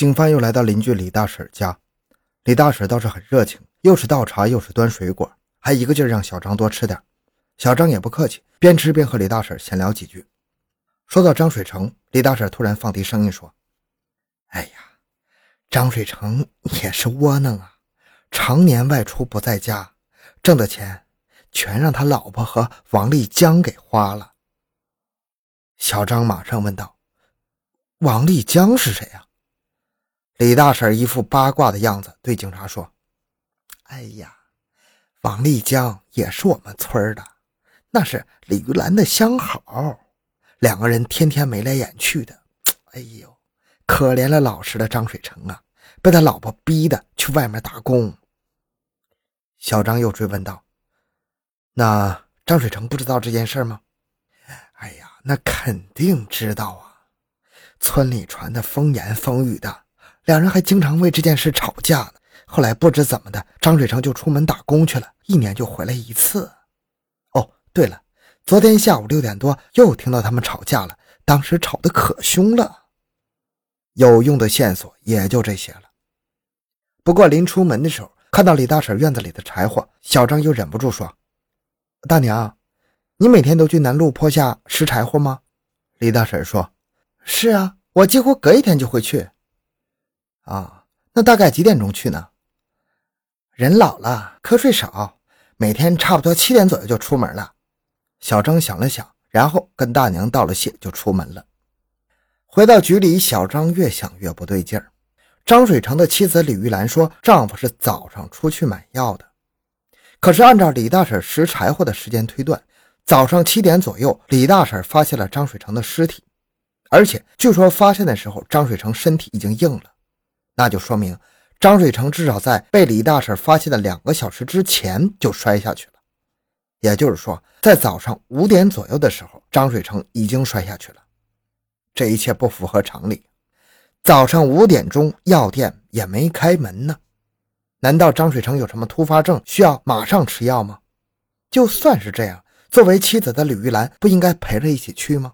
警方又来到邻居李大婶家，李大婶倒是很热情，又是倒茶又是端水果，还一个劲儿让小张多吃点。小张也不客气，边吃边和李大婶闲聊几句。说到张水成，李大婶突然放低声音说：“哎呀，张水成也是窝囊啊，常年外出不在家，挣的钱全让他老婆和王丽江给花了。”小张马上问道：“王丽江是谁呀？”李大婶一副八卦的样子，对警察说：“哎呀，王丽江也是我们村的，那是李玉兰的相好，两个人天天眉来眼去的。哎呦，可怜了老实的张水成啊，被他老婆逼的去外面打工。”小张又追问道：“那张水成不知道这件事吗？”“哎呀，那肯定知道啊，村里传的风言风语的。”两人还经常为这件事吵架呢。后来不知怎么的，张水成就出门打工去了，一年就回来一次。哦，对了，昨天下午六点多又听到他们吵架了，当时吵得可凶了。有用的线索也就这些了。不过临出门的时候，看到李大婶院子里的柴火，小张又忍不住说：“大娘，你每天都去南路坡下拾柴火吗？”李大婶说：“是啊，我几乎隔一天就会去。”啊，那大概几点钟去呢？人老了，瞌睡少，每天差不多七点左右就出门了。小张想了想，然后跟大娘道了谢，就出门了。回到局里，小张越想越不对劲儿。张水成的妻子李玉兰说，丈夫是早上出去买药的。可是按照李大婶拾柴火的时间推断，早上七点左右，李大婶发现了张水成的尸体，而且据说发现的时候，张水成身体已经硬了。那就说明张水成至少在被李大婶发现的两个小时之前就摔下去了，也就是说，在早上五点左右的时候，张水成已经摔下去了。这一切不符合常理。早上五点钟，药店也没开门呢。难道张水成有什么突发症，需要马上吃药吗？就算是这样，作为妻子的李玉兰不应该陪着一起去吗？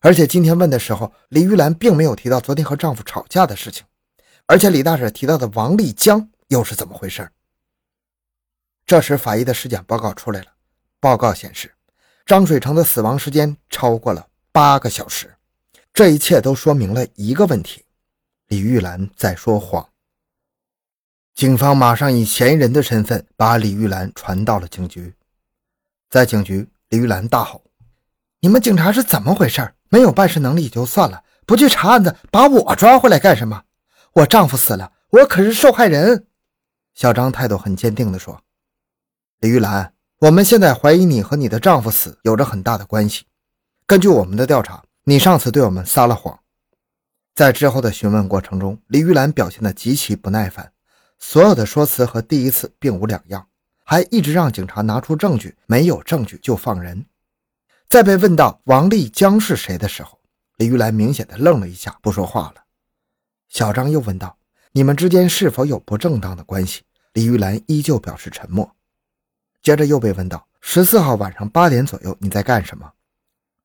而且今天问的时候，李玉兰并没有提到昨天和丈夫吵架的事情。而且李大婶提到的王丽江又是怎么回事？这时法医的尸检报告出来了，报告显示张水成的死亡时间超过了八个小时。这一切都说明了一个问题：李玉兰在说谎。警方马上以嫌疑人的身份把李玉兰传到了警局。在警局，李玉兰大吼：“你们警察是怎么回事？没有办事能力就算了，不去查案子，把我抓回来干什么？”我丈夫死了，我可是受害人。小张态度很坚定地说：“李玉兰，我们现在怀疑你和你的丈夫死有着很大的关系。根据我们的调查，你上次对我们撒了谎。”在之后的询问过程中，李玉兰表现得极其不耐烦，所有的说辞和第一次并无两样，还一直让警察拿出证据，没有证据就放人。在被问到王丽江是谁的时候，李玉兰明显的愣了一下，不说话了。小张又问道：“你们之间是否有不正当的关系？”李玉兰依旧表示沉默。接着又被问到：“十四号晚上八点左右你在干什么？”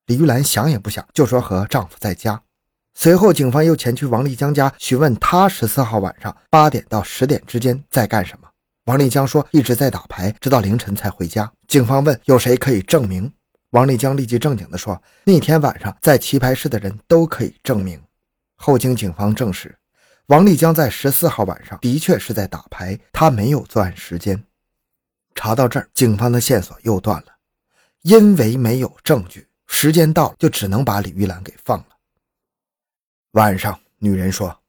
李玉兰想也不想就说：“和丈夫在家。”随后，警方又前去王丽江家询问他十四号晚上八点到十点之间在干什么。王丽江说：“一直在打牌，直到凌晨才回家。”警方问：“有谁可以证明？”王丽江立即正经地说：“那天晚上在棋牌室的人都可以证明。”后经警方证实，王丽江在十四号晚上的确是在打牌，他没有作案时间。查到这儿，警方的线索又断了，因为没有证据，时间到就只能把李玉兰给放了。晚上，女人说：“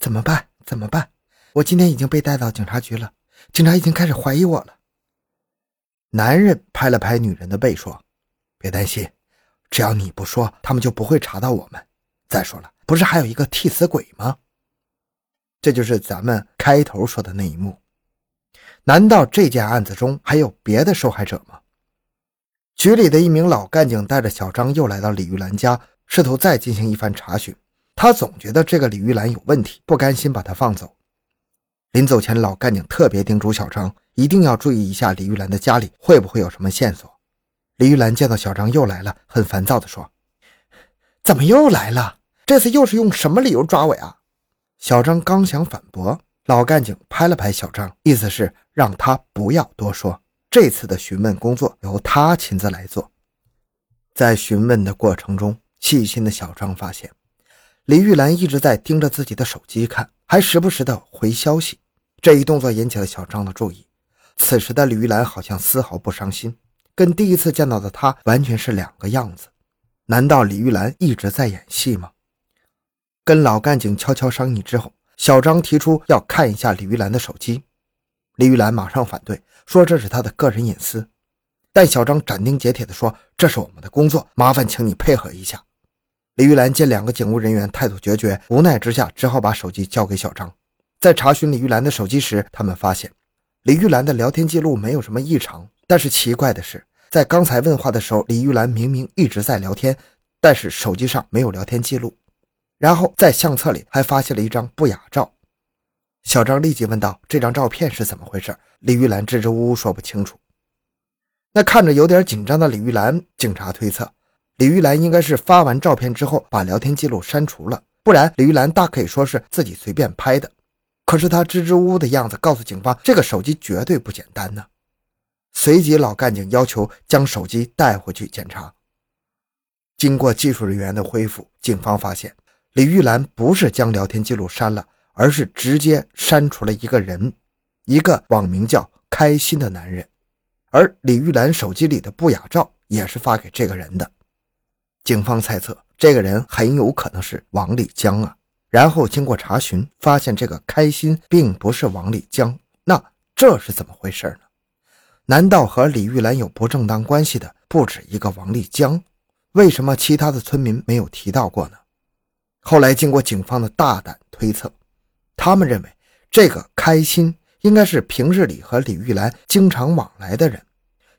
怎么办？怎么办？我今天已经被带到警察局了，警察已经开始怀疑我了。”男人拍了拍女人的背说：“别担心，只要你不说，他们就不会查到我们。再说了。”不是还有一个替死鬼吗？这就是咱们开头说的那一幕。难道这件案子中还有别的受害者吗？局里的一名老干警带着小张又来到李玉兰家，试图再进行一番查询。他总觉得这个李玉兰有问题，不甘心把她放走。临走前，老干警特别叮嘱小张一定要注意一下李玉兰的家里会不会有什么线索。李玉兰见到小张又来了，很烦躁地说：“怎么又来了？”这次又是用什么理由抓我呀？小张刚想反驳，老干警拍了拍小张，意思是让他不要多说，这次的询问工作由他亲自来做。在询问的过程中，细心的小张发现，李玉兰一直在盯着自己的手机看，还时不时的回消息。这一动作引起了小张的注意。此时的李玉兰好像丝毫不伤心，跟第一次见到的她完全是两个样子。难道李玉兰一直在演戏吗？跟老干警悄悄商议之后，小张提出要看一下李玉兰的手机。李玉兰马上反对，说这是她的个人隐私。但小张斩钉截铁地说：“这是我们的工作，麻烦请你配合一下。”李玉兰见两个警务人员态度决绝，无奈之下只好把手机交给小张。在查询李玉兰的手机时，他们发现李玉兰的聊天记录没有什么异常。但是奇怪的是，在刚才问话的时候，李玉兰明明一直在聊天，但是手机上没有聊天记录。然后在相册里还发现了一张不雅照。小张立即问道：“这张照片是怎么回事？”李玉兰支支吾吾说不清楚。那看着有点紧张的李玉兰，警察推测，李玉兰应该是发完照片之后把聊天记录删除了，不然李玉兰大可以说是自己随便拍的。可是她支支吾吾的样子告诉警方，这个手机绝对不简单呢。随即，老干警要求将手机带回去检查。经过技术人员的恢复，警方发现李玉兰不是将聊天记录删了，而是直接删除了一个人，一个网名叫“开心”的男人。而李玉兰手机里的不雅照也是发给这个人的。警方猜测，这个人很有可能是王立江啊。然后经过查询，发现这个开心并不是王立江，那这是怎么回事呢？难道和李玉兰有不正当关系的不止一个王立江？为什么其他的村民没有提到过呢？后来经过警方的大胆推测，他们认为这个开心应该是平日里和李玉兰经常往来的人，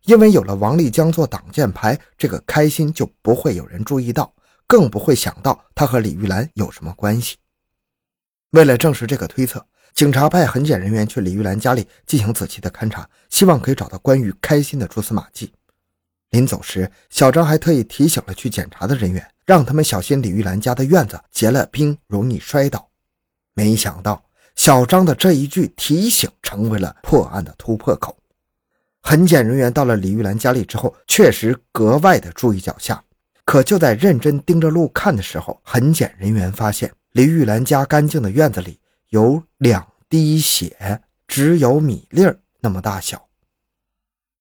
因为有了王立江做挡箭牌，这个开心就不会有人注意到，更不会想到他和李玉兰有什么关系。为了证实这个推测，警察派痕检人员去李玉兰家里进行仔细的勘查，希望可以找到关于开心的蛛丝马迹。临走时，小张还特意提醒了去检查的人员，让他们小心李玉兰家的院子结了冰，容易摔倒。没想到，小张的这一句提醒成为了破案的突破口。痕检人员到了李玉兰家里之后，确实格外的注意脚下。可就在认真盯着路看的时候，痕检人员发现。李玉兰家干净的院子里有两滴血，只有米粒儿那么大小。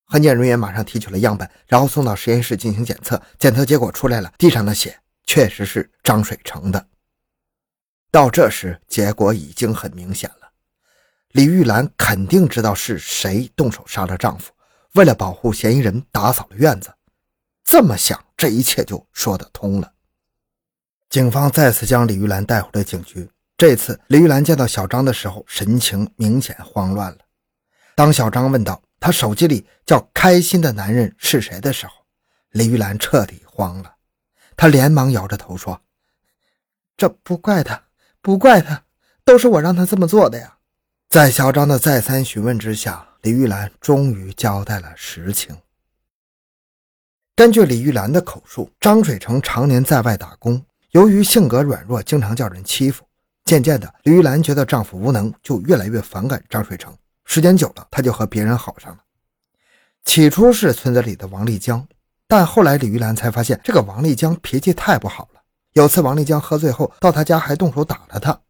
痕检人员马上提取了样本，然后送到实验室进行检测。检测结果出来了，地上的血确实是张水成的。到这时，结果已经很明显了：李玉兰肯定知道是谁动手杀了丈夫，为了保护嫌疑人，打扫了院子。这么想，这一切就说得通了。警方再次将李玉兰带回了警局。这次，李玉兰见到小张的时候，神情明显慌乱了。当小张问道他手机里叫开心的男人是谁的时候，李玉兰彻底慌了。她连忙摇着头说：“这不怪他，不怪他，都是我让他这么做的呀。”在小张的再三询问之下，李玉兰终于交代了实情。根据李玉兰的口述，张水成常年在外打工。由于性格软弱，经常叫人欺负，渐渐的，李玉兰觉得丈夫无能，就越来越反感张水成。时间久了，他就和别人好上了。起初是村子里的王立江，但后来李玉兰才发现，这个王立江脾气太不好了。有次王立江喝醉后到他家，还动手打了他。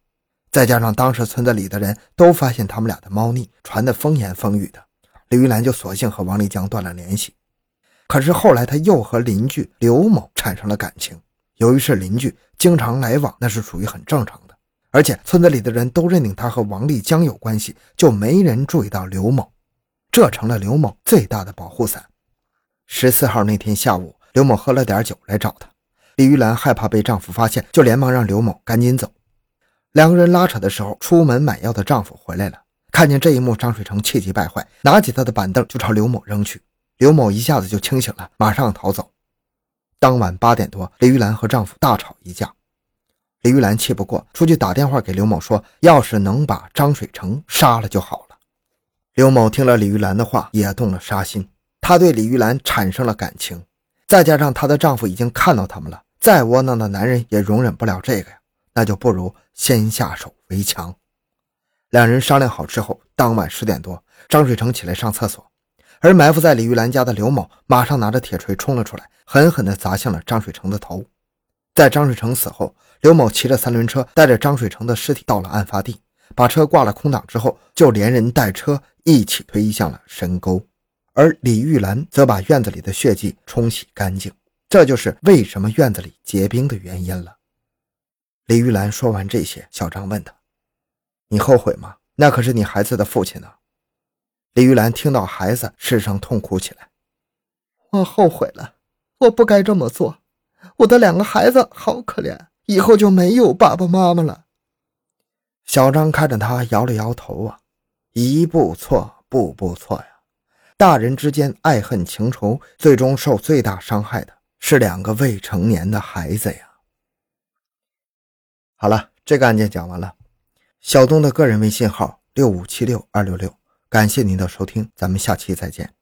再加上当时村子里的人都发现他们俩的猫腻，传得风言风语的，李玉兰就索性和王立江断了联系。可是后来，他又和邻居刘某产生了感情。由于是邻居，经常来往，那是属于很正常的。而且村子里的人都认定他和王立江有关系，就没人注意到刘某，这成了刘某最大的保护伞。十四号那天下午，刘某喝了点酒来找他，李玉兰害怕被丈夫发现，就连忙让刘某赶紧走。两个人拉扯的时候，出门买药的丈夫回来了，看见这一幕，张水成气急败坏，拿起他的板凳就朝刘某扔去，刘某一下子就清醒了，马上逃走。当晚八点多，李玉兰和丈夫大吵一架。李玉兰气不过，出去打电话给刘某说：“要是能把张水成杀了就好了。”刘某听了李玉兰的话，也动了杀心。他对李玉兰产生了感情，再加上她的丈夫已经看到他们了，再窝囊的男人也容忍不了这个呀。那就不如先下手为强。两人商量好之后，当晚十点多，张水成起来上厕所，而埋伏在李玉兰家的刘某马上拿着铁锤冲了出来，狠狠地砸向了张水成的头。在张水成死后，刘某骑着三轮车带着张水成的尸体到了案发地，把车挂了空挡之后，就连人带车一起推向了深沟。而李玉兰则把院子里的血迹冲洗干净，这就是为什么院子里结冰的原因了。李玉兰说完这些，小张问他：“你后悔吗？那可是你孩子的父亲呢。”李玉兰听到孩子，失声痛哭起来：“我后悔了，我不该这么做。我的两个孩子好可怜，以后就没有爸爸妈妈了。”小张看着他，摇了摇头啊：“一步错，步步错呀。”大人之间爱恨情仇，最终受最大伤害的是两个未成年的孩子呀。好了，这个案件讲完了。小东的个人微信号六五七六二六六，感谢您的收听，咱们下期再见。